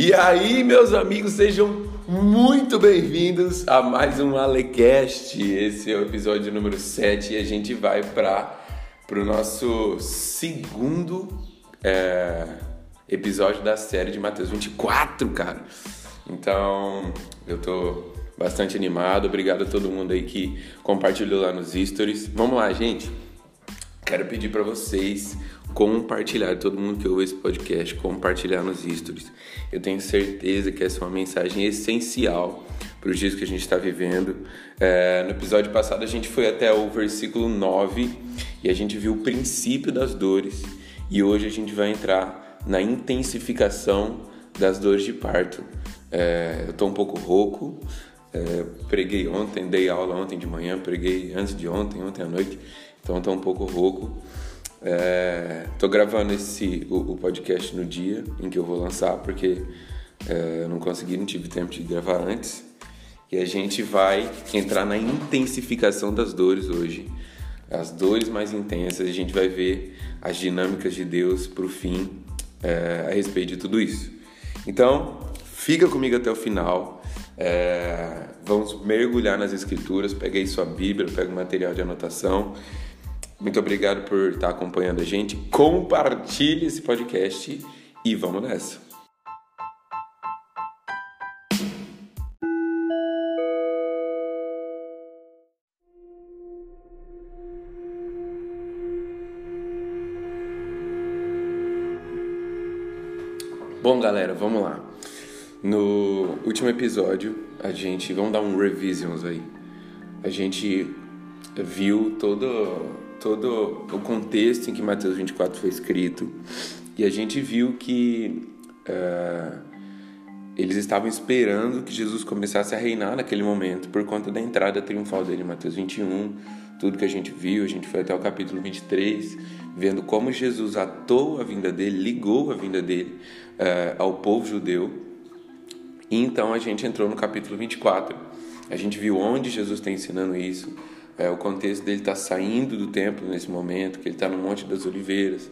E aí, meus amigos, sejam muito bem-vindos a mais um Alecast. Esse é o episódio número 7 e a gente vai para o nosso segundo é, episódio da série de Mateus 24, cara. Então, eu tô bastante animado. Obrigado a todo mundo aí que compartilhou lá nos stories. Vamos lá, gente. Quero pedir para vocês compartilhar, todo mundo que ouve esse podcast, compartilhar nos stories. Eu tenho certeza que essa é uma mensagem essencial para os dias que a gente está vivendo. É, no episódio passado a gente foi até o versículo 9 e a gente viu o princípio das dores. E hoje a gente vai entrar na intensificação das dores de parto. É, eu estou um pouco rouco, é, preguei ontem, dei aula ontem de manhã, preguei antes de ontem, ontem à noite, então estou um pouco rouco. É, gravando esse o, o, podcast no dia em que eu vou lançar, porque é, eu não consegui, não tive tempo de gravar antes. E a gente vai entrar na intensificação das dores hoje. As dores mais intensas, a gente vai ver as dinâmicas de Deus para o fim é, a respeito de tudo isso. Então, fica comigo até o final. É, vamos mergulhar nas escrituras. Peguei sua Bíblia, pega o material de anotação. Muito obrigado por estar acompanhando a gente. Compartilhe esse podcast e vamos nessa. Bom, galera, vamos lá. No último episódio, a gente. Vamos dar um revisions aí. A gente viu todo todo o contexto em que Mateus 24 foi escrito e a gente viu que uh, eles estavam esperando que Jesus começasse a reinar naquele momento por conta da entrada triunfal dele em Mateus 21, tudo que a gente viu, a gente foi até o capítulo 23, vendo como Jesus atou a vinda dele, ligou a vinda dele uh, ao povo judeu. E então a gente entrou no capítulo 24. A gente viu onde Jesus está ensinando isso, é, o contexto dele está saindo do templo nesse momento, que ele está no Monte das Oliveiras.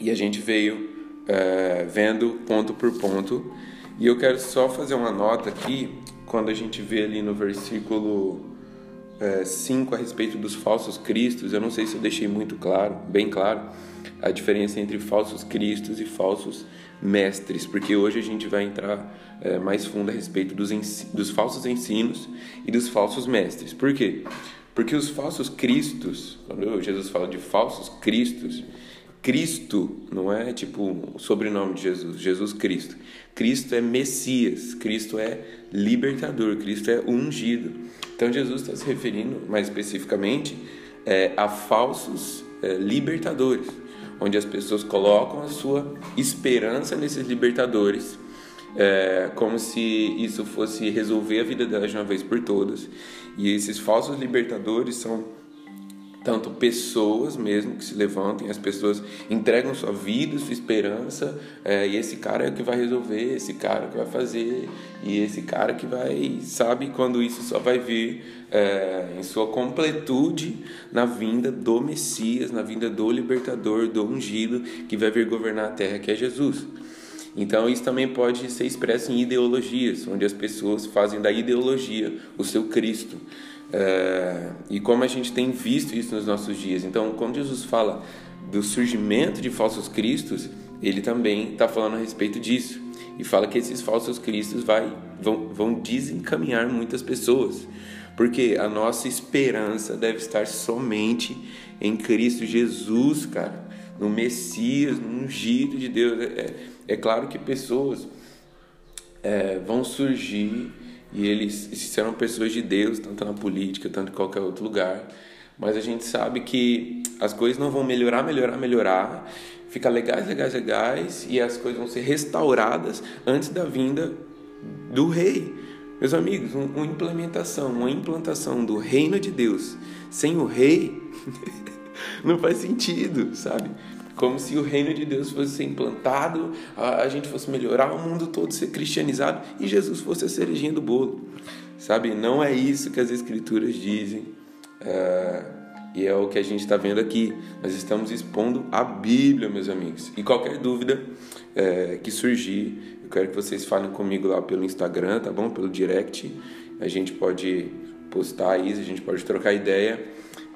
E a gente veio é, vendo ponto por ponto. E eu quero só fazer uma nota aqui, quando a gente vê ali no versículo 5 é, a respeito dos falsos cristos, eu não sei se eu deixei muito claro, bem claro, a diferença entre falsos cristos e falsos mestres, porque hoje a gente vai entrar é, mais fundo a respeito dos, dos falsos ensinos e dos falsos mestres. Por quê? Porque os falsos cristos, quando Jesus fala de falsos cristos, Cristo não é tipo o sobrenome de Jesus, Jesus Cristo. Cristo é Messias, Cristo é libertador, Cristo é ungido. Então Jesus está se referindo mais especificamente é, a falsos é, libertadores onde as pessoas colocam a sua esperança nesses libertadores, é, como se isso fosse resolver a vida delas de uma vez por todas. E esses falsos libertadores são tanto pessoas mesmo que se levantem, as pessoas entregam sua vida, sua esperança, é, e esse cara é o que vai resolver, esse cara que vai fazer, e esse cara que vai, sabe, quando isso só vai vir é, em sua completude na vinda do Messias, na vinda do libertador, do ungido, que vai vir governar a terra, que é Jesus. Então, isso também pode ser expresso em ideologias, onde as pessoas fazem da ideologia o seu Cristo. É, e como a gente tem visto isso nos nossos dias. Então, quando Jesus fala do surgimento de falsos cristos, ele também está falando a respeito disso. E fala que esses falsos cristos vai, vão, vão desencaminhar muitas pessoas. Porque a nossa esperança deve estar somente em Cristo Jesus, cara. No Messias, no ungido de Deus. É, é, claro que pessoas é, vão surgir e eles serão pessoas de Deus, tanto na política, tanto em qualquer outro lugar. Mas a gente sabe que as coisas não vão melhorar, melhorar, melhorar, ficar legais, legais, legais, e as coisas vão ser restauradas antes da vinda do rei. Meus amigos, uma implementação, uma implantação do reino de Deus sem o rei não faz sentido, sabe? Como se o reino de Deus fosse ser implantado, a, a gente fosse melhorar, o mundo todo ser cristianizado e Jesus fosse a cerejinha do bolo. Sabe? Não é isso que as Escrituras dizem. É, E é o que a gente está vendo aqui. Nós estamos expondo a Bíblia, meus amigos. E qualquer dúvida é, que surgir, eu quero que vocês falem comigo lá pelo Instagram, tá bom? Pelo direct. A gente pode postar isso, a gente pode trocar ideia.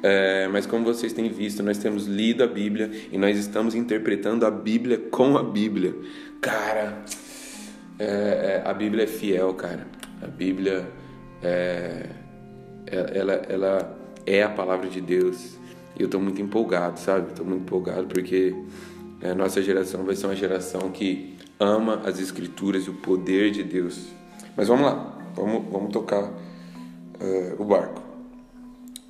É, mas como vocês têm visto, nós temos lido a Bíblia e nós estamos interpretando a Bíblia com a Bíblia. Cara, é, é, a Bíblia é fiel, cara. A Bíblia é, é ela, ela é a palavra de Deus. E eu estou muito empolgado, sabe? Estou muito empolgado porque a nossa geração vai ser uma geração que ama as Escrituras e o poder de Deus. Mas vamos lá, vamos, vamos tocar uh, o barco.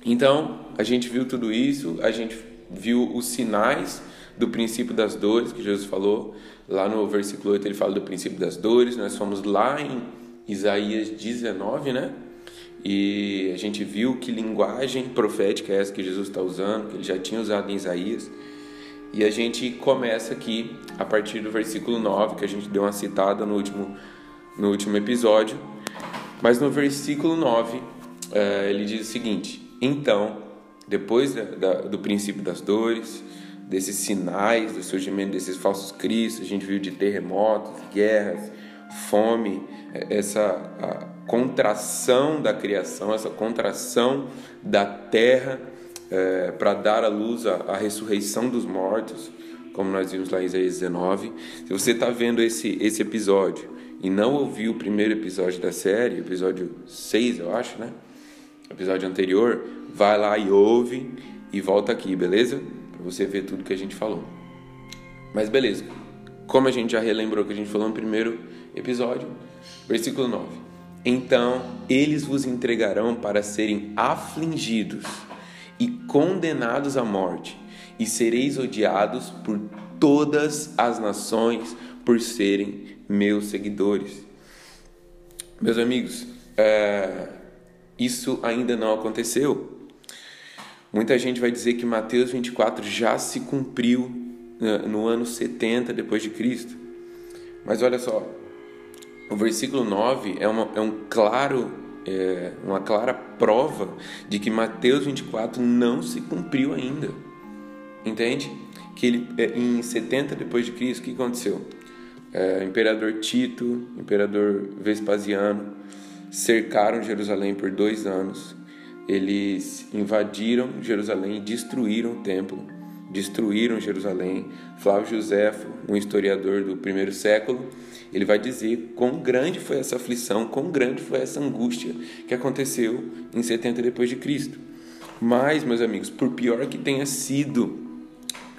Então, a gente viu tudo isso, a gente viu os sinais do princípio das dores que Jesus falou. Lá no versículo 8 ele fala do princípio das dores. Nós fomos lá em Isaías 19, né? E a gente viu que linguagem profética é essa que Jesus está usando, que ele já tinha usado em Isaías. E a gente começa aqui a partir do versículo 9, que a gente deu uma citada no último, no último episódio. Mas no versículo 9, é, ele diz o seguinte: Então, depois da, da, do princípio das dores, desses sinais do surgimento desses falsos cristos, a gente viu de terremotos, guerras, fome, é, essa contração da criação, essa contração da terra é, para dar à luz a, a, ressurreição dos mortos, como nós vimos lá em Isaías 19. Se você está vendo esse, esse episódio e não ouviu o primeiro episódio da série, episódio 6, eu acho, né? Episódio anterior, vai lá e ouve e volta aqui, beleza? Para você ver tudo que a gente falou. Mas beleza. Como a gente já relembrou que a gente falou no primeiro episódio, versículo 9. Então eles vos entregarão para serem afligidos e condenados à morte, e sereis odiados por todas as nações por serem meus seguidores. Meus amigos, é, isso ainda não aconteceu. Muita gente vai dizer que Mateus 24 já se cumpriu né, no ano 70 depois de Cristo. Mas olha só, o versículo 9 é, uma, é um claro, é, uma clara prova de que Mateus 24 não se cumpriu ainda. Entende? Que ele, é, em 70 depois de Cristo, o que aconteceu? É, imperador Tito, imperador Vespasiano, cercaram Jerusalém por dois anos. Eles invadiram Jerusalém destruíram o templo, destruíram Jerusalém. Flávio Joséfo, um historiador do primeiro século, ele vai dizer quão grande foi essa aflição, quão grande foi essa angústia que aconteceu em 70 depois de Cristo. Mas, meus amigos, por pior que tenha sido,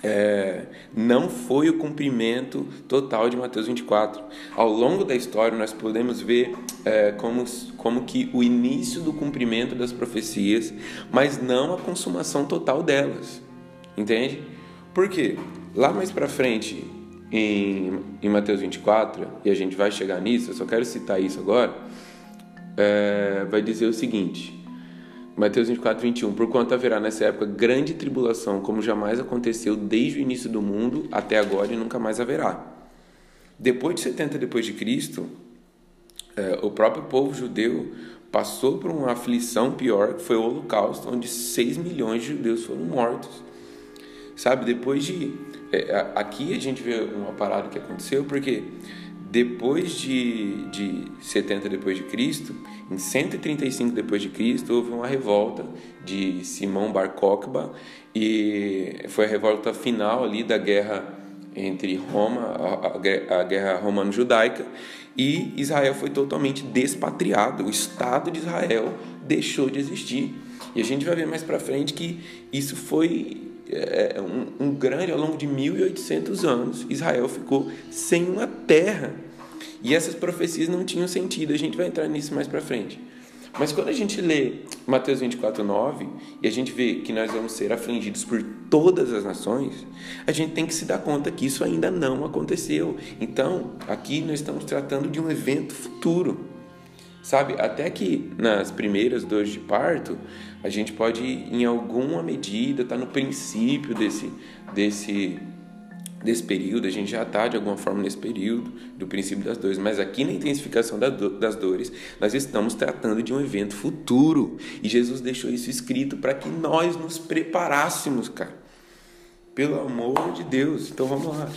é, não foi o cumprimento total de Mateus 24. Ao longo da história, nós podemos ver é, como, como que o início do cumprimento das profecias, mas não a consumação total delas. Entende? Por quê? Lá mais para frente, em, em Mateus 24, e a gente vai chegar nisso, eu só quero citar isso agora, é, vai dizer o seguinte: Mateus 24, 21. Porquanto haverá nessa época grande tribulação, como jamais aconteceu desde o início do mundo até agora e nunca mais haverá. Depois de 70 depois de Cristo, é, o próprio povo judeu passou por uma aflição pior, que foi o Holocausto, onde 6 milhões de judeus foram mortos. Sabe, depois de é, aqui a gente vê uma parada que aconteceu, porque depois de, de 70 depois de Cristo, em 135 depois de Cristo, houve uma revolta de Simão Bar Kokhba e foi a revolta final ali da guerra entre Roma, a, a guerra romano-judaica, e Israel foi totalmente despatriado. O Estado de Israel deixou de existir. E a gente vai ver mais para frente que isso foi é, é, um, um grande, ao longo de 1800 anos, Israel ficou sem uma terra. E essas profecias não tinham sentido. A gente vai entrar nisso mais para frente. Mas quando a gente lê Mateus 24, 9, e a gente vê que nós vamos ser afligidos por todas as nações, a gente tem que se dar conta que isso ainda não aconteceu. Então, aqui nós estamos tratando de um evento futuro. Sabe, até que nas primeiras dores de parto, a gente pode, em alguma medida, estar tá no princípio desse, desse, desse período, a gente já está de alguma forma nesse período do princípio das dores, mas aqui na intensificação das dores, nós estamos tratando de um evento futuro e Jesus deixou isso escrito para que nós nos preparássemos, cara. Pelo amor de Deus. Então vamos lá.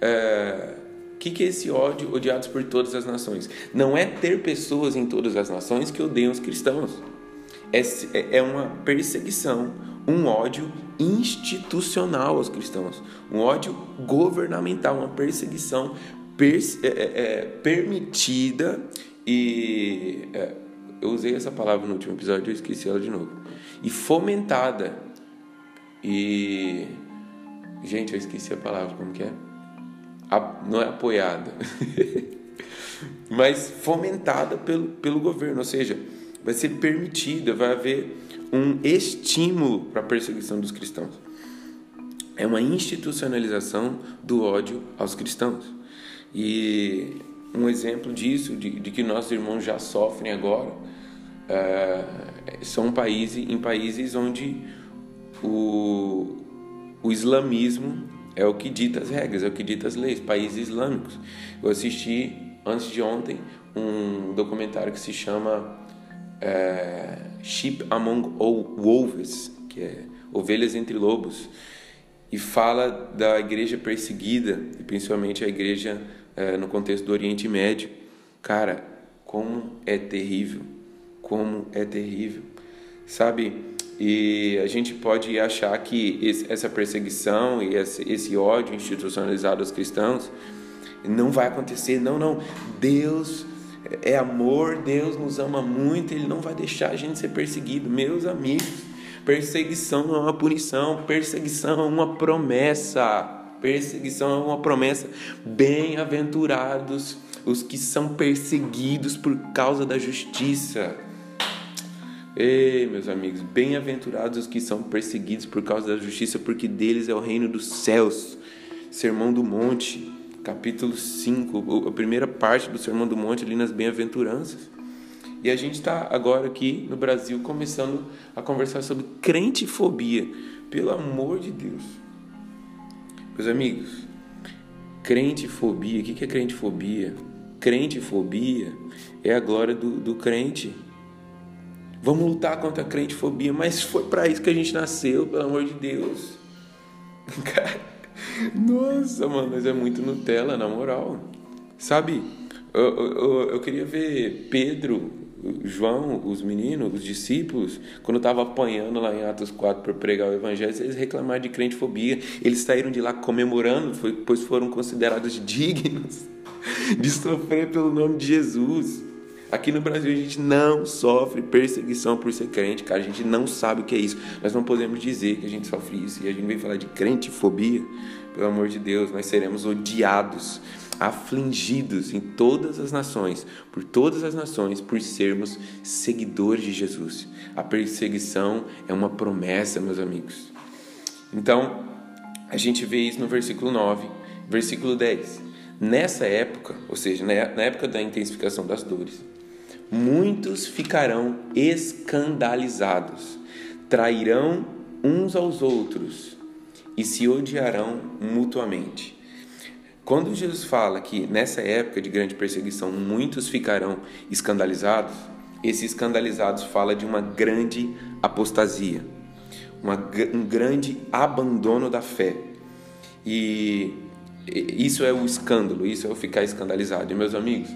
É... Que, que é esse ódio odiados por todas as nações? Não é ter pessoas em todas as nações que odeiam os cristãos. É, é uma perseguição, um ódio institucional aos cristãos, um ódio governamental, uma perseguição é, é, é, permitida e é, eu usei essa palavra no último episódio, eu esqueci ela de novo. E fomentada e gente, eu esqueci a palavra, como que é? Não é apoiada, mas fomentada pelo, pelo governo, ou seja, vai ser permitida, vai haver um estímulo para a perseguição dos cristãos. É uma institucionalização do ódio aos cristãos. E um exemplo disso, de, de que nossos irmãos já sofrem agora, é, são países, em países onde o, o islamismo é o que dita as regras, é o que dita as leis, países islâmicos. Eu assisti antes de ontem um documentário que se chama é, Sheep Among Wolves, que é ovelhas entre lobos, e fala da igreja perseguida, e principalmente a igreja é, no contexto do Oriente Médio. Cara, como é terrível, como é terrível, sabe? E a gente pode achar que essa perseguição e esse ódio institucionalizado aos cristãos não vai acontecer. Não, não. Deus é amor, Deus nos ama muito, Ele não vai deixar a gente ser perseguido. Meus amigos, perseguição não é uma punição, perseguição é uma promessa. Perseguição é uma promessa. Bem-aventurados os que são perseguidos por causa da justiça. Ei, meus amigos, bem-aventurados os que são perseguidos por causa da justiça, porque deles é o reino dos céus. Sermão do Monte capítulo 5, a primeira parte do Sermão do Monte, ali nas Bem-aventuranças. E a gente está agora aqui no Brasil começando a conversar sobre crentefobia. Pelo amor de Deus. Meus amigos, crentefobia, o que é crentefobia? Crentefobia é a glória do, do crente. Vamos lutar contra a crentefobia, mas foi para isso que a gente nasceu, pelo amor de Deus. Cara, nossa, mano, mas é muito Nutella, na moral. Sabe, eu, eu, eu queria ver Pedro, João, os meninos, os discípulos, quando estava apanhando lá em Atos 4 para pregar o evangelho, eles reclamaram de crentefobia. Eles saíram de lá comemorando, pois foram considerados dignos de sofrer pelo nome de Jesus. Aqui no Brasil a gente não sofre perseguição por ser crente, cara. A gente não sabe o que é isso. Nós não podemos dizer que a gente sofre isso. E a gente vem falar de crentefobia. Pelo amor de Deus, nós seremos odiados, afligidos em todas as nações, por todas as nações, por sermos seguidores de Jesus. A perseguição é uma promessa, meus amigos. Então, a gente vê isso no versículo 9, versículo 10. Nessa época, ou seja, na época da intensificação das dores, muitos ficarão escandalizados, trairão uns aos outros e se odiarão mutuamente. Quando Jesus fala que nessa época de grande perseguição muitos ficarão escandalizados, esse escandalizados fala de uma grande apostasia, uma, um grande abandono da fé. E isso é o escândalo, isso é o ficar escandalizado. E meus amigos,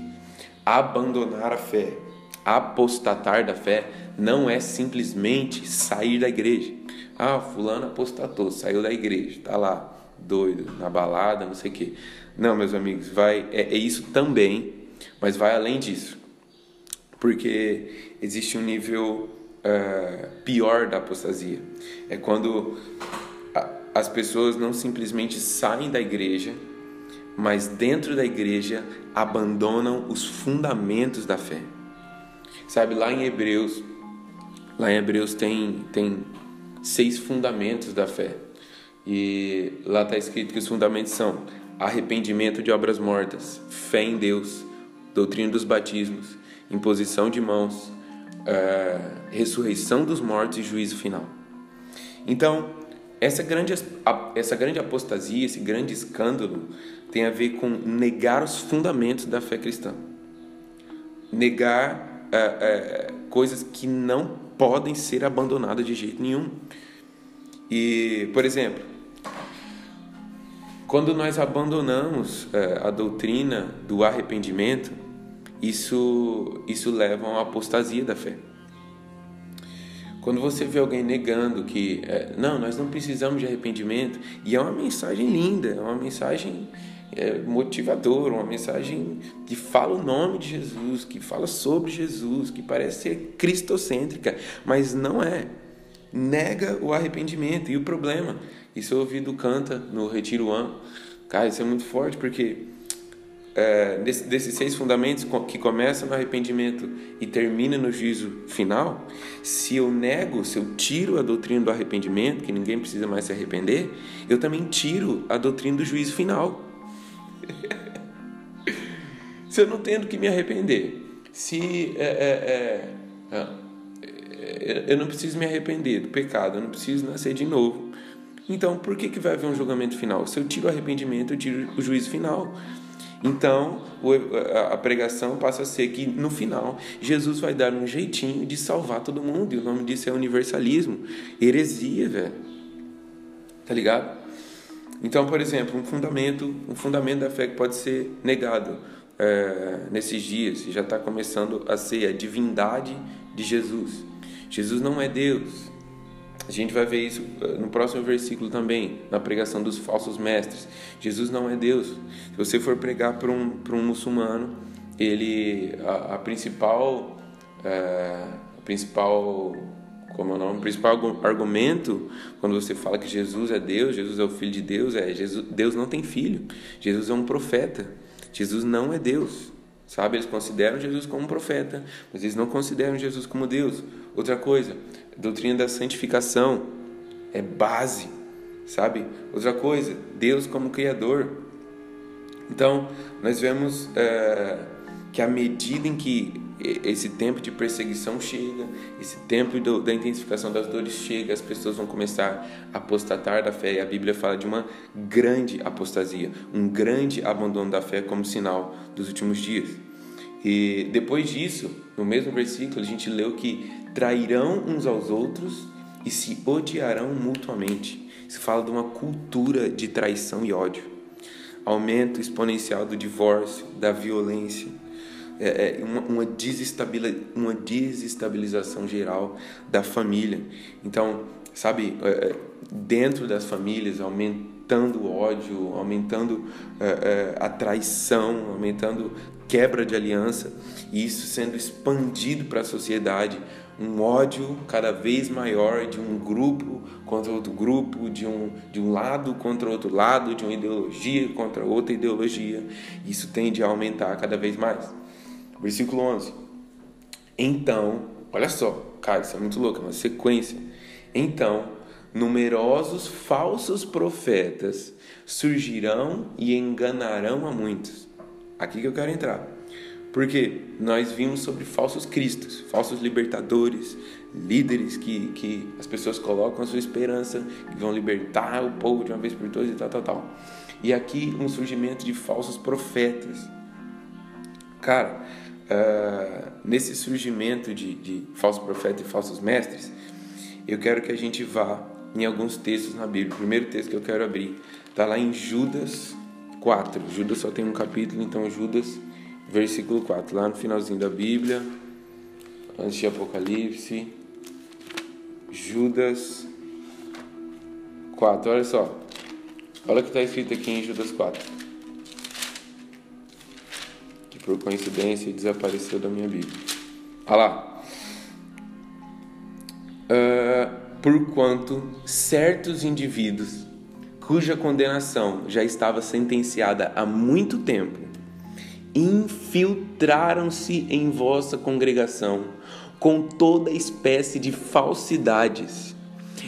abandonar a fé apostatar da fé não é simplesmente sair da igreja. Ah, fulano apostatou, saiu da igreja, tá lá doido, na balada, não sei o quê. Não, meus amigos, vai é, é isso também, mas vai além disso, porque existe um nível uh, pior da apostasia. É quando a, as pessoas não simplesmente saem da igreja, mas dentro da igreja abandonam os fundamentos da fé. Sabe, lá em Hebreus, lá em Hebreus tem, tem seis fundamentos da fé. E lá está escrito que os fundamentos são arrependimento de obras mortas, fé em Deus, doutrina dos batismos, imposição de mãos, uh, ressurreição dos mortos e juízo final. Então, essa grande, essa grande apostasia, esse grande escândalo tem a ver com negar os fundamentos da fé cristã. Negar é, é, coisas que não podem ser abandonadas de jeito nenhum. E, por exemplo, quando nós abandonamos é, a doutrina do arrependimento, isso, isso leva a uma apostasia da fé. Quando você vê alguém negando que, é, não, nós não precisamos de arrependimento, e é uma mensagem linda, é uma mensagem motivadora, uma mensagem que fala o nome de Jesus, que fala sobre Jesus, que parece ser cristocêntrica, mas não é. Nega o arrependimento. E o problema, isso eu ouvi do Canta no Retiro One, cara, isso é muito forte, porque é, desse, desses seis fundamentos que começam no arrependimento e termina no juízo final, se eu nego, se eu tiro a doutrina do arrependimento, que ninguém precisa mais se arrepender, eu também tiro a doutrina do juízo final. se eu não tenho que me arrepender, se é, é, é, é, eu não preciso me arrepender do pecado, eu não preciso nascer de novo. Então, por que, que vai haver um julgamento final? Se eu tiro o arrependimento, eu tiro o juízo final. Então, a pregação passa a ser que no final Jesus vai dar um jeitinho de salvar todo mundo, e o nome disso é universalismo, heresia, velho. Tá ligado? Então, por exemplo, um fundamento, um fundamento da fé que pode ser negado é, nesses dias, já está começando a ser a divindade de Jesus. Jesus não é Deus, a gente vai ver isso eh, no próximo versículo também, na pregação dos falsos mestres. Jesus não é Deus. Se você for pregar para um, para um muçulmano, ele a, a principal é, a principal como é o nome? Principal argumento quando você fala que Jesus é Deus, Jesus é o filho de Deus, é Jesus, Deus não tem filho. Jesus é um profeta. Jesus não é Deus. Sabe, eles consideram Jesus como um profeta, mas eles não consideram Jesus como Deus. Outra coisa, doutrina da santificação é base, sabe? Outra coisa, Deus como Criador. Então, nós vemos é, que à medida em que esse tempo de perseguição chega, esse tempo do, da intensificação das dores chega, as pessoas vão começar a apostatar da fé. E a Bíblia fala de uma grande apostasia, um grande abandono da fé como sinal dos últimos dias. E depois disso, no mesmo versículo, a gente leu que trairão uns aos outros e se odiarão mutuamente. Isso fala de uma cultura de traição e ódio. Aumento exponencial do divórcio, da violência, é, é uma, uma, uma desestabilização geral da família. Então, sabe, é, é, dentro das famílias, aumentando o ódio, aumentando é, a traição, aumentando quebra de aliança, e isso sendo expandido para a sociedade, um ódio cada vez maior de um grupo contra outro grupo, de um, de um lado contra outro lado, de uma ideologia contra outra ideologia. Isso tende a aumentar cada vez mais. Versículo 11. Então, olha só, cara, isso é muito louco, é uma sequência. Então, numerosos falsos profetas surgirão e enganarão a muitos. Aqui que eu quero entrar. Porque nós vimos sobre falsos cristos, falsos libertadores, líderes que, que as pessoas colocam a sua esperança, que vão libertar o povo de uma vez por todas e tal, tal, tal. E aqui um surgimento de falsos profetas. Cara, uh, nesse surgimento de, de falsos profetas e falsos mestres, eu quero que a gente vá em alguns textos na Bíblia. O primeiro texto que eu quero abrir está lá em Judas 4. Judas só tem um capítulo, então Judas, versículo 4, lá no finalzinho da Bíblia, antes de Apocalipse. Judas 4, olha só. Olha o que está escrito aqui em Judas 4 por coincidência desapareceu da minha Bíblia. Olha lá. Uh, porquanto certos indivíduos cuja condenação já estava sentenciada há muito tempo infiltraram-se em vossa congregação com toda espécie de falsidades.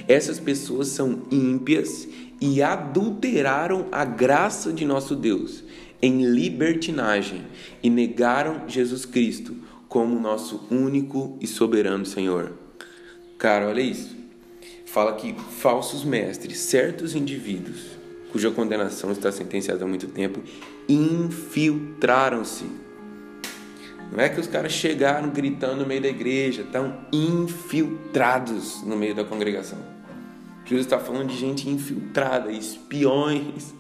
Essas pessoas são ímpias e adulteraram a graça de nosso Deus em libertinagem e negaram Jesus Cristo como nosso único e soberano Senhor. Cara, olha isso. fala que falsos mestres, certos indivíduos, cuja condenação está sentenciada há muito tempo, infiltraram-se. Não é que os caras chegaram gritando no meio da igreja, estão infiltrados no meio da congregação. Jesus está falando de gente infiltrada, espiões.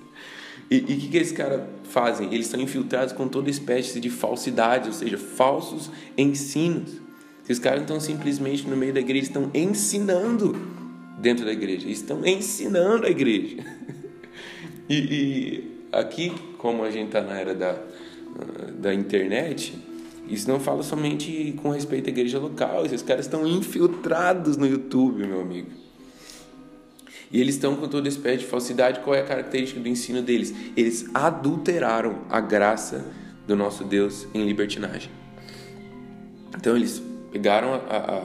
E o que, que esses caras fazem? Eles estão infiltrados com toda espécie de falsidade, ou seja, falsos ensinos. Esses caras estão simplesmente no meio da igreja, estão ensinando dentro da igreja, estão ensinando a igreja. E, e aqui, como a gente está na era da, da internet, isso não fala somente com respeito à igreja local, esses caras estão infiltrados no YouTube, meu amigo. E eles estão com toda espécie de falsidade. Qual é a característica do ensino deles? Eles adulteraram a graça do nosso Deus em libertinagem. Então eles pegaram a, a,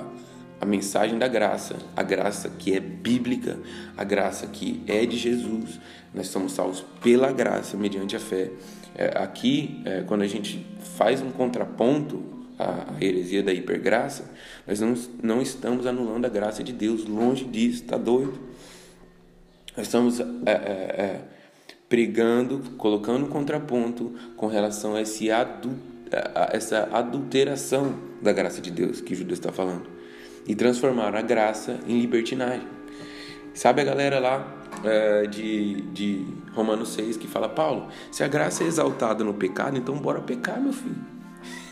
a mensagem da graça, a graça que é bíblica, a graça que é de Jesus. Nós somos salvos pela graça, mediante a fé. É, aqui, é, quando a gente faz um contraponto à, à heresia da hipergraça, nós não, não estamos anulando a graça de Deus, longe disso, está doido. Nós estamos é, é, é, pregando, colocando um contraponto com relação a, esse adu, a essa adulteração da graça de Deus que Judas está falando e transformar a graça em libertinagem. Sabe a galera lá é, de, de Romanos 6 que fala: Paulo, se a graça é exaltada no pecado, então bora pecar, meu filho.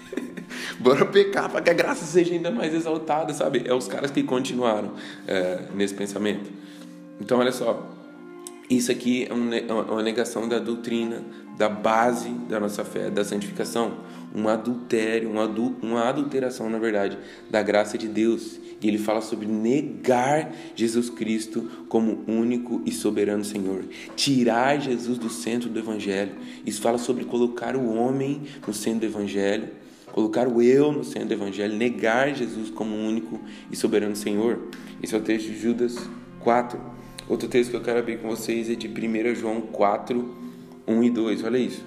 bora pecar para que a graça seja ainda mais exaltada, sabe? É os caras que continuaram é, nesse pensamento. Então, olha só. Isso aqui é uma negação da doutrina, da base da nossa fé, da santificação um adultério, uma, adu uma adulteração, na verdade, da graça de Deus. E ele fala sobre negar Jesus Cristo como único e soberano Senhor, tirar Jesus do centro do Evangelho. Isso fala sobre colocar o homem no centro do Evangelho, colocar o eu no centro do Evangelho, negar Jesus como único e soberano Senhor. Esse é o texto de Judas 4. Outro texto que eu quero abrir com vocês é de 1 João 4, 1 e 2. Olha isso.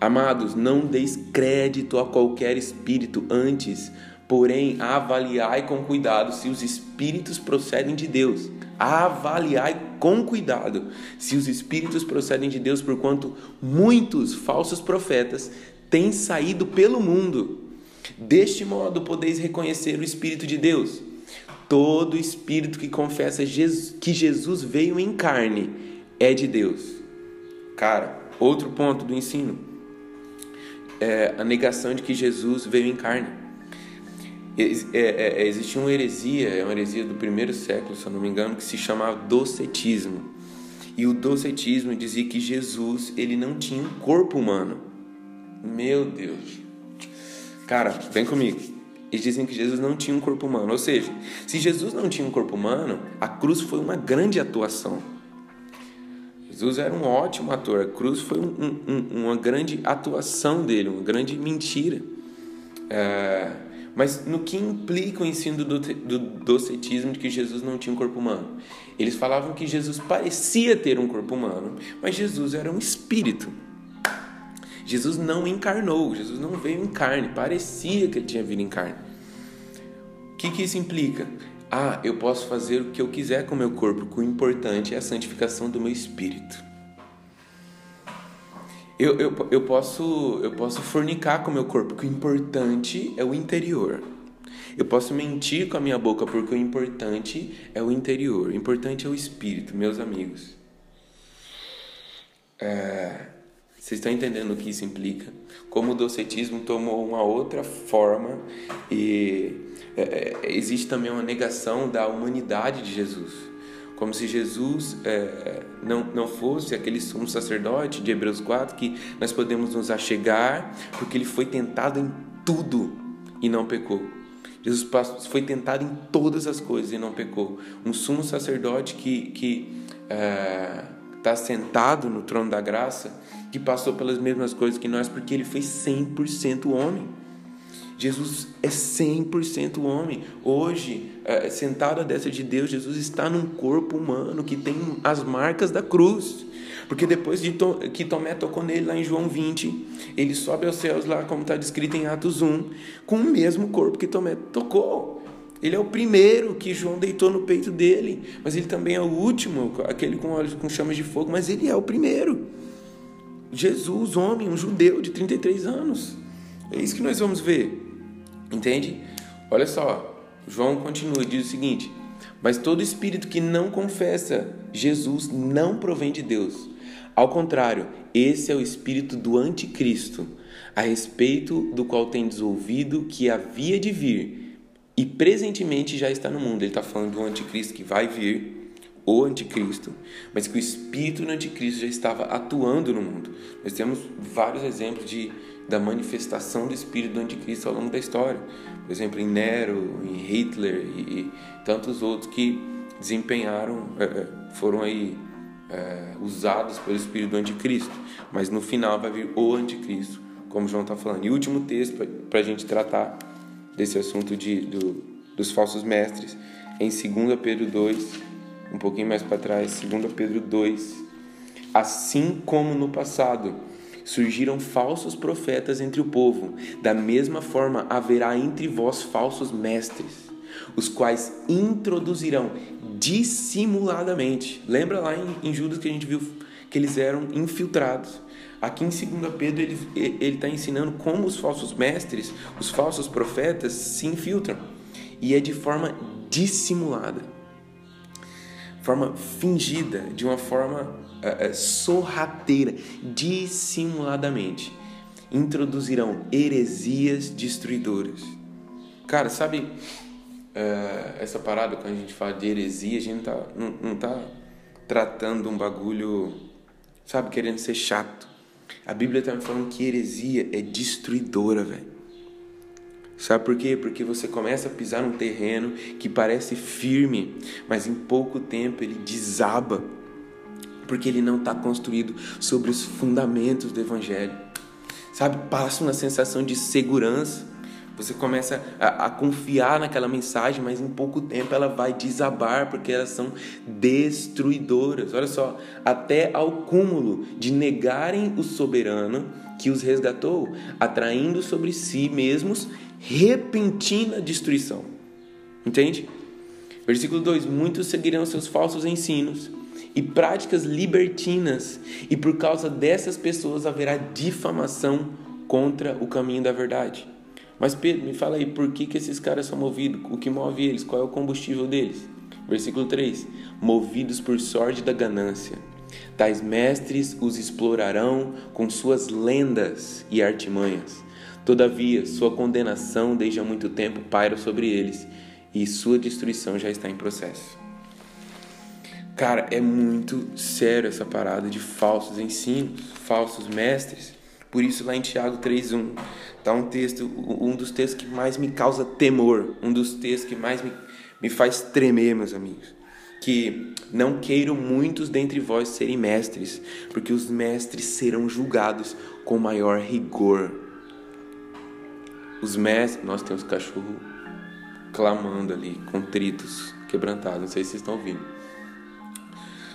Amados, não deis crédito a qualquer espírito, antes, porém, avaliai com cuidado se os espíritos procedem de Deus. Avaliai com cuidado se os espíritos procedem de Deus, porquanto muitos falsos profetas têm saído pelo mundo. Deste modo podeis reconhecer o Espírito de Deus. Todo espírito que confessa que Jesus veio em carne é de Deus. Cara, outro ponto do ensino é, a negação de que Jesus veio em carne. É, é, é, existia uma heresia, é uma heresia do primeiro século, se eu não me engano, que se chamava docetismo. E o docetismo dizia que Jesus ele não tinha um corpo humano. Meu Deus. Cara, vem comigo. Eles dizem que Jesus não tinha um corpo humano. Ou seja, se Jesus não tinha um corpo humano, a cruz foi uma grande atuação. Jesus era um ótimo ator. A cruz foi um, um, uma grande atuação dele, uma grande mentira. É, mas no que implica o ensino do, do docetismo de que Jesus não tinha um corpo humano? Eles falavam que Jesus parecia ter um corpo humano, mas Jesus era um espírito. Jesus não encarnou, Jesus não veio em carne, parecia que ele tinha vindo em carne. O que, que isso implica? Ah, eu posso fazer o que eu quiser com o meu corpo, o importante é a santificação do meu espírito. Eu, eu, eu, posso, eu posso fornicar com o meu corpo, o importante é o interior. Eu posso mentir com a minha boca, porque o importante é o interior. O importante é o espírito, meus amigos. É, vocês estão entendendo o que isso implica? Como o docetismo tomou uma outra forma e é, é, existe também uma negação da humanidade de Jesus. Como se Jesus é, não, não fosse aquele sumo sacerdote de Hebreus 4 que nós podemos nos achegar porque ele foi tentado em tudo e não pecou. Jesus foi tentado em todas as coisas e não pecou. Um sumo sacerdote que, está é, sentado no trono da graça, que passou pelas mesmas coisas que nós, porque ele foi 100% homem. Jesus é 100% homem. Hoje, é, sentado à destra de Deus, Jesus está num corpo humano que tem as marcas da cruz. Porque depois de que Tomé tocou nele lá em João 20, ele sobe aos céus lá, como está descrito em Atos 1, com o mesmo corpo que Tomé tocou. Ele é o primeiro que João deitou no peito dele, mas ele também é o último, aquele com olhos com chamas de fogo, mas ele é o primeiro. Jesus, homem, um judeu de 33 anos. É isso que nós vamos ver. Entende? Olha só, João continua e diz o seguinte: Mas todo espírito que não confessa Jesus não provém de Deus. Ao contrário, esse é o espírito do anticristo, a respeito do qual tendes ouvido que havia de vir e presentemente já está no mundo. Ele está falando do anticristo que vai vir, o anticristo, mas que o espírito do anticristo já estava atuando no mundo. Nós temos vários exemplos de, da manifestação do espírito do anticristo ao longo da história. Por exemplo, em Nero, em Hitler e, e tantos outros que desempenharam, eh, foram aí é, usados pelo espírito do anticristo, mas no final vai vir o anticristo, como João está falando. E o último texto para a gente tratar desse assunto de, do, dos falsos mestres, em 2 Pedro 2, um pouquinho mais para trás, 2 Pedro 2. Assim como no passado surgiram falsos profetas entre o povo, da mesma forma haverá entre vós falsos mestres, os quais introduzirão dissimuladamente. Lembra lá em, Judas que a gente viu que eles eram infiltrados. Aqui em 2 Pedro ele está ensinando como os falsos mestres, os falsos profetas se infiltram. E é de forma dissimulada, forma fingida, de uma forma uh, uh, sorrateira, dissimuladamente. Introduzirão heresias destruidoras. Cara, sabe é, essa parada, quando a gente fala de heresia, a gente não tá, não, não tá tratando um bagulho, sabe, querendo ser chato. A Bíblia está me falando que heresia é destruidora, velho. Sabe por quê? Porque você começa a pisar num terreno que parece firme, mas em pouco tempo ele desaba, porque ele não está construído sobre os fundamentos do Evangelho. Sabe, passa uma sensação de segurança você começa a, a, confiar naquela mensagem, mas em pouco tempo ela vai desabar porque elas são destruidoras. Olha só, até ao cúmulo de negarem o soberano que os resgatou, atraindo sobre si mesmos repentina destruição. Entende? Versículo 2: Muitos seguirão seus falsos ensinos e práticas libertinas, e por causa dessas pessoas haverá difamação contra o caminho da verdade. Mas Pedro, me fala aí, por que, que esses caras são movidos? O que move eles? Qual é o combustível deles? Versículo 3: Movidos por sorte da ganância. Tais mestres os explorarão com suas lendas e artimanhas. Todavia, sua condenação desde há muito tempo paira sobre eles e sua destruição já está em processo. Cara, é muito sério essa parada de falsos ensinos, falsos mestres. Por isso, lá em Tiago 3,1, Tá um texto, um dos textos que mais me causa temor, um dos textos que mais me, me faz tremer, meus amigos. Que não queiram muitos dentre vós serem mestres, porque os mestres serão julgados com maior rigor. Os mestres, nós temos cachorro clamando ali, contritos, quebrantados, não sei se vocês estão ouvindo.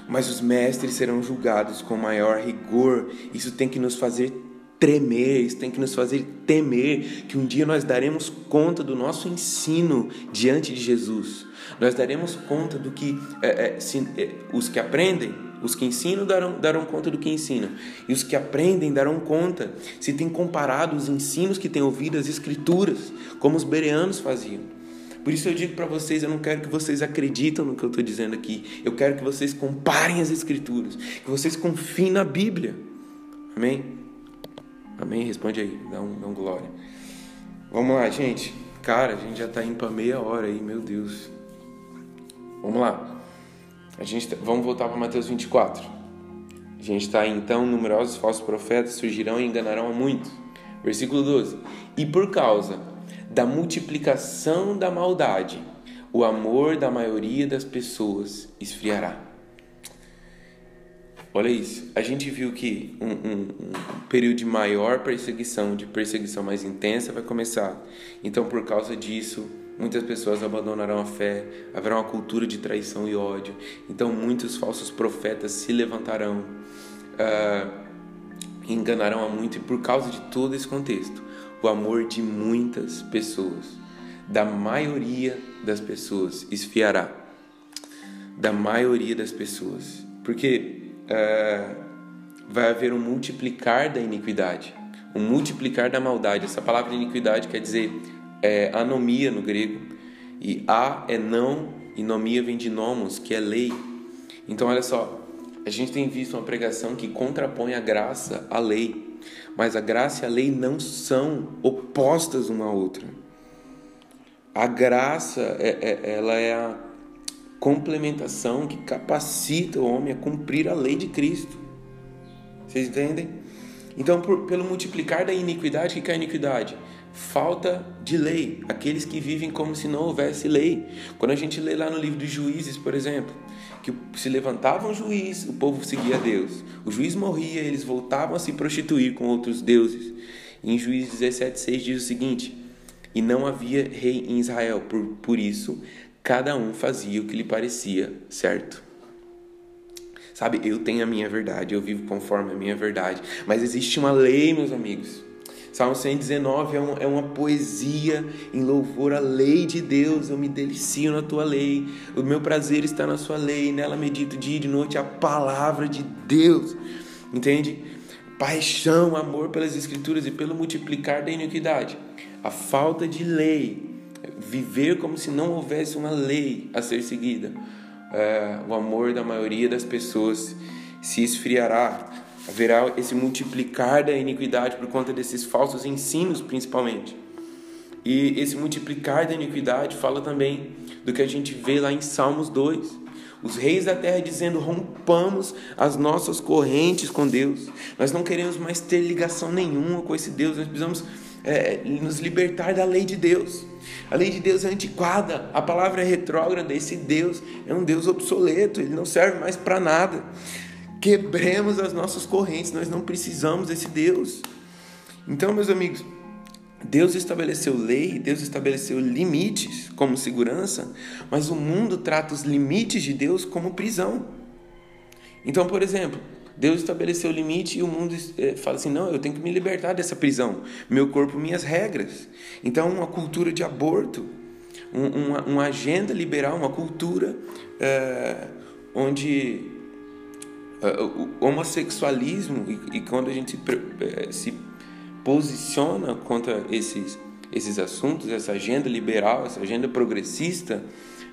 Mas os mestres serão julgados com maior rigor. Isso tem que nos fazer tremer, isso tem que nos fazer temer que um dia nós daremos conta do nosso ensino diante de Jesus. Nós daremos conta do que é, é, se, é, os que aprendem, os que ensinam darão, darão conta do que ensinam, e os que aprendem darão conta se tem comparado os ensinos que têm ouvido as Escrituras, como os bereanos faziam. Por isso eu digo para vocês, eu não quero que vocês acreditem no que eu estou dizendo aqui. Eu quero que vocês comparem as Escrituras, que vocês confiem na Bíblia. Amém? Amém? Responde aí, dá um, dá um glória. Vamos lá, gente. Cara, a gente já está indo para meia hora aí, meu Deus. Vamos lá. A gente tá, vamos voltar para Mateus 24. A gente está então, numerosos falsos profetas surgirão e enganarão a muitos. Versículo 12. E por causa da multiplicação da maldade, o amor da maioria das pessoas esfriará. Olha isso. A gente viu que um, um, um, período de maior perseguição, de perseguição mais intensa, vai começar. Então, por causa disso, muitas pessoas abandonarão a fé, haverá uma cultura de traição e ódio. Então, muitos falsos profetas se levantarão, uh, enganarão a muito. E por causa de todo esse contexto, o amor de muitas pessoas da maioria das pessoas esfriará. Da maioria das pessoas. Porque é, vai haver um multiplicar da iniquidade, um multiplicar da maldade. Essa palavra iniquidade quer dizer é, anomia no grego. E a é não, e nomia vem de nomos, que é lei. Então, olha só, a gente tem visto uma pregação que contrapõe a graça à lei, mas a graça e a lei não são opostas uma à outra. A graça, é, é, ela é a complementação que capacita o homem a cumprir a lei de Cristo. Vocês entendem? Então, por, pelo multiplicar da iniquidade, o que é a iniquidade? falta de lei, aqueles que vivem como se não houvesse lei. Quando a gente lê lá no livro dos Juízes, por exemplo, que se levantava um juiz, o povo seguia Deus. O juiz morria, eles voltavam a se prostituir com outros deuses. Em Juízes 17,6 diz o seguinte: E não havia rei em Israel, por, por isso cada um fazia o que lhe parecia certo. Sabe, eu tenho a minha verdade, eu vivo conforme a minha verdade, mas existe uma lei, meus amigos. Salmo 119 é, um, é uma poesia em louvor à lei de Deus. Eu me delicio na tua lei. O meu prazer está na sua lei. Nela medito dia e de noite a palavra de Deus. Entende? Paixão, amor pelas Escrituras e pelo multiplicar da iniquidade. A falta de lei. Viver como se não houvesse uma lei a ser seguida. É, o amor da maioria das pessoas se esfriará Haverá esse multiplicar da iniquidade por conta desses falsos ensinos, principalmente. E esse multiplicar da iniquidade fala também do que a gente vê lá em Salmos 2. Os reis da terra dizendo: rompamos as nossas correntes com Deus. Nós não queremos mais ter ligação nenhuma com esse Deus. Nós precisamos é, nos libertar da lei de Deus. A lei de Deus é antiquada, a palavra é retrógrada. Esse Deus é um Deus obsoleto, ele não serve mais para nada. Quebremos as nossas correntes, nós não precisamos desse Deus. Então, meus amigos, Deus estabeleceu lei, Deus estabeleceu limites como segurança, mas o mundo trata os limites de Deus como prisão. Então, por exemplo, Deus estabeleceu o limite e o mundo eh, fala assim: não, eu tenho que me libertar dessa prisão, meu corpo, minhas regras. Então, uma cultura de aborto, uma, uma agenda liberal, uma cultura é, onde uh, o homossexualismo e, e, quando a gente se posiciona contra esses esses assuntos, essa agenda liberal, essa agenda progressista,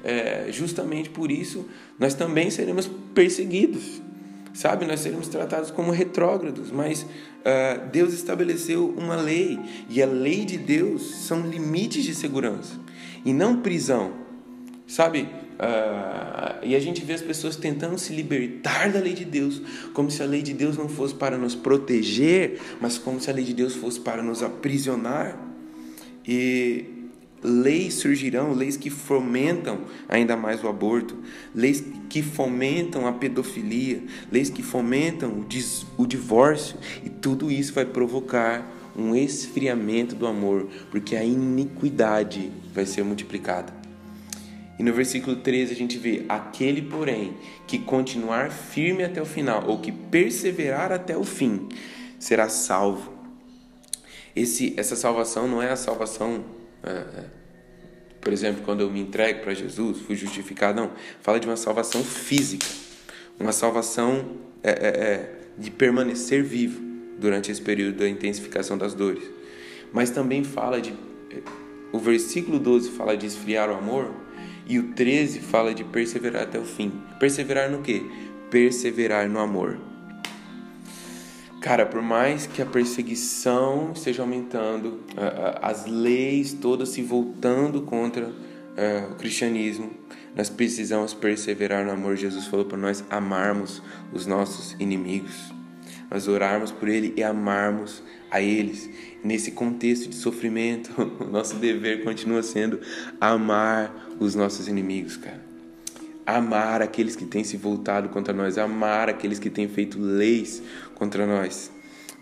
é, justamente por isso nós também seremos perseguidos, sabe? Nós seremos tratados como retrógrados, mas uh, Deus estabeleceu uma lei e a lei de Deus são limites de segurança e não prisão, sabe? Uh, e a gente vê as pessoas tentando se libertar da lei de Deus, como se a lei de Deus não fosse para nos proteger, mas como se a lei de Deus fosse para nos aprisionar. E leis surgirão, leis que fomentam ainda mais o aborto, leis que fomentam a pedofilia, leis que fomentam o, o divórcio, e tudo isso vai provocar um esfriamento do amor, porque a iniquidade vai ser multiplicada. E no versículo 13 a gente vê: aquele, porém, que continuar firme até o final, ou que perseverar até o fim, será salvo. Esse, essa salvação não é a salvação, por exemplo, quando eu me entrego para Jesus, fui justificado, não. Fala de uma salvação física, uma salvação é, é, é de permanecer vivo durante esse período da intensificação das dores. Mas também fala de. É, o versículo 12 fala de esfriar o amor e o 13 fala de perseverar até o fim. Perseverar no quê? Perseverar no amor. Cara, por mais que a perseguição esteja aumentando, as leis todas se voltando contra o cristianismo, nós precisamos perseverar no amor. Jesus falou para nós amarmos os nossos inimigos, nós orarmos por ele e amarmos a eles. Nesse contexto de sofrimento, o nosso dever continua sendo amar os nossos inimigos, cara. Amar aqueles que têm se voltado contra nós, amar aqueles que têm feito leis contra nós.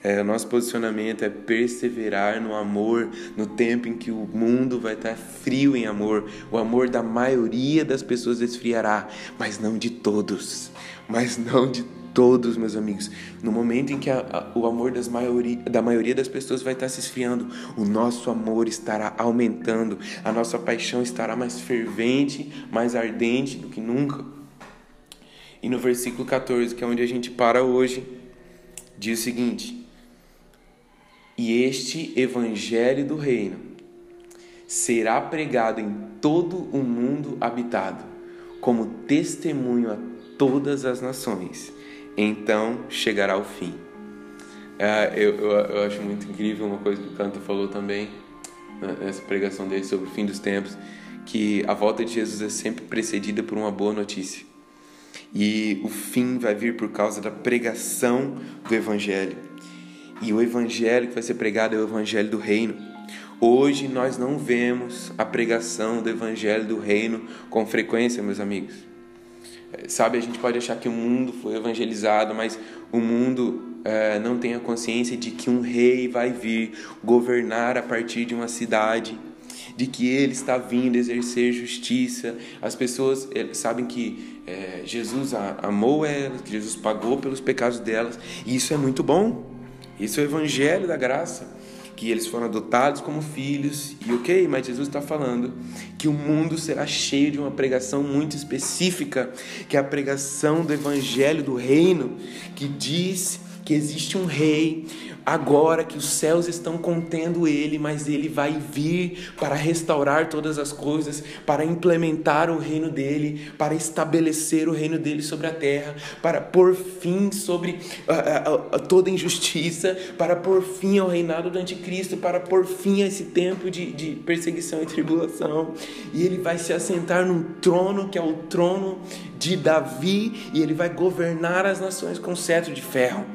É, nosso posicionamento é perseverar no amor no tempo em que o mundo vai estar frio em amor. O amor da maioria das pessoas esfriará, mas não de todos. Mas não de todos, meus amigos. No momento em que a, a, o amor maioria, da maioria das pessoas vai estar se esfriando, o nosso amor estará aumentando, a nossa paixão estará mais fervente, mais ardente do que nunca. E no versículo 14, que é onde a gente para hoje, diz o seguinte: E este evangelho do reino será pregado em todo o mundo habitado, como testemunho a todas as nações. Então chegará o fim. Uh, eu, eu, eu, acho muito incrível uma coisa que o Canto falou também, né, nessa pregação dele sobre o fim dos tempos, que a volta de Jesus é sempre precedida por uma boa notícia. E o fim vai vir por causa da pregação do Evangelho. E o Evangelho que vai ser pregado é o Evangelho do Reino. Hoje nós não vemos a pregação do Evangelho do Reino com frequência, meus amigos. Sabe, a gente pode achar que o mundo foi evangelizado, mas o mundo é, não tem a consciência de que um rei vai vir governar a partir de uma cidade, de que ele está vindo exercer justiça. As pessoas é, sabem que é, Jesus amou elas, Jesus pagou pelos pecados delas, e isso é muito bom. Isso é o evangelho da graça que eles foram adotados como filhos, e ok, mas Jesus está falando que o mundo será cheio de uma pregação muito específica, que é a pregação do evangelho do reino, que diz que existe um rei, agora que os céus estão contendo ele, mas ele vai vir para restaurar todas as coisas, para implementar o reino dele, para estabelecer o reino dele sobre a terra, para pôr fim sobre uh, uh, toda injustiça, para pôr fim ao reinado do anticristo, para pôr fim a esse tempo de, de perseguição e tribulação. E ele vai se assentar num trono que é o trono de Davi, e ele vai governar as nações com cetro de ferro.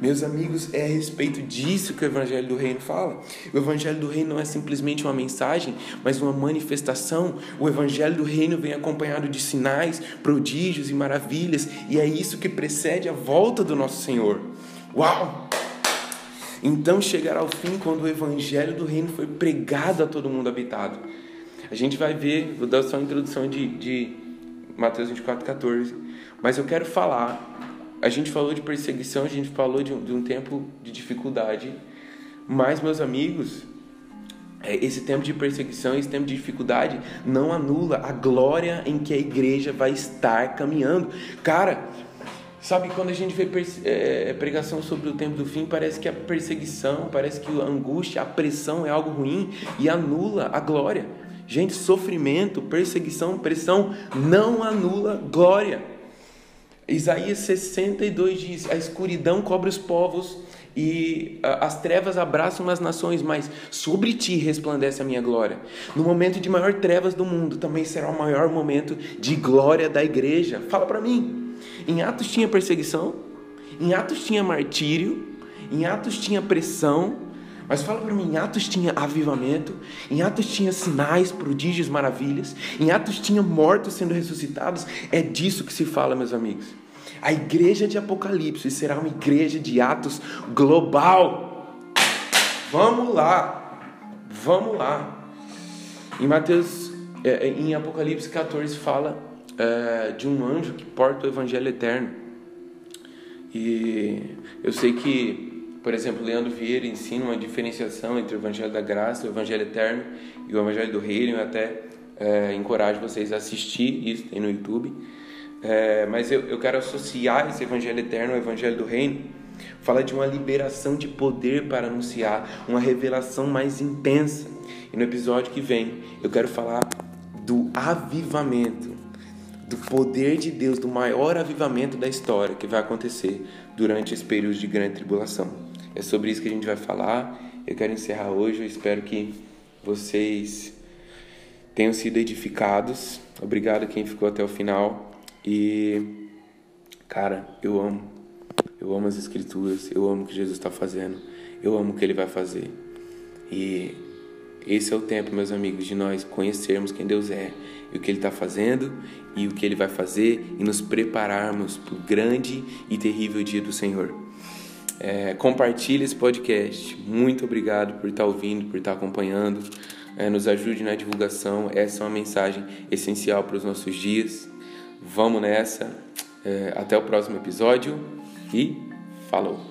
Meus amigos, é a respeito disso que o Evangelho do Reino fala. O Evangelho do Reino não é simplesmente uma mensagem, mas uma manifestação. O Evangelho do Reino vem acompanhado de sinais, prodígios e maravilhas, e é isso que precede a volta do nosso Senhor. Uau! Então chegará o fim quando o Evangelho do Reino foi pregado a todo mundo habitado. A gente vai ver, vou dar só uma introdução de, de Mateus 24, 14. Mas eu quero falar a gente falou de perseguição, a gente falou de um, de um tempo de dificuldade, mas, meus amigos, é, esse tempo de perseguição, esse tempo de dificuldade não anula a glória em que a igreja vai estar caminhando. Cara, sabe quando a gente vê é, pregação sobre o tempo do fim, parece que a perseguição, parece que a angústia, a pressão é algo ruim e anula a glória. Gente, sofrimento, perseguição, pressão não anula glória. Isaías 62 diz: A escuridão cobre os povos e as trevas abraçam as nações, mas sobre ti resplandece a minha glória. No momento de maior trevas do mundo, também será o maior momento de glória da igreja. Fala para mim. Em Atos tinha perseguição, em Atos tinha martírio, em Atos tinha pressão, mas fala para mim, em Atos tinha avivamento, em Atos tinha sinais, prodígios, maravilhas, em Atos tinha mortos sendo ressuscitados. É disso que se fala, meus amigos. A igreja de Apocalipse será uma igreja de Atos global. Vamos lá, vamos lá. Em Mateus, é, é, em Apocalipse 14 fala é, de um anjo que porta o evangelho eterno. E eu sei que por exemplo, Leandro Vieira ensina uma diferenciação entre o Evangelho da Graça, o Evangelho Eterno e o Evangelho do Reino. Eu até é, encorajo vocês a assistir isso, tem no YouTube. É, mas eu, eu quero associar esse Evangelho Eterno ao Evangelho do Reino. Fala de uma liberação de poder para anunciar, uma revelação mais intensa. E no episódio que vem, eu quero falar do avivamento, do poder de Deus, do maior avivamento da história que vai acontecer durante esse período de grande tribulação. É sobre isso que a gente vai falar. Eu quero encerrar hoje. Eu espero que vocês tenham sido edificados. Obrigado quem ficou até o final. E, cara, eu amo. Eu amo as Escrituras. Eu amo o que Jesus está fazendo. Eu amo o que Ele vai fazer. E esse é o tempo, meus amigos, de nós conhecermos quem Deus é e o que Ele está fazendo e o que Ele vai fazer e nos prepararmos para o grande e terrível dia do Senhor. É, compartilhe esse podcast. Muito obrigado por estar ouvindo, por estar acompanhando. É, nos ajude na divulgação. Essa é uma mensagem essencial para os nossos dias. Vamos nessa. É, até o próximo episódio e falou!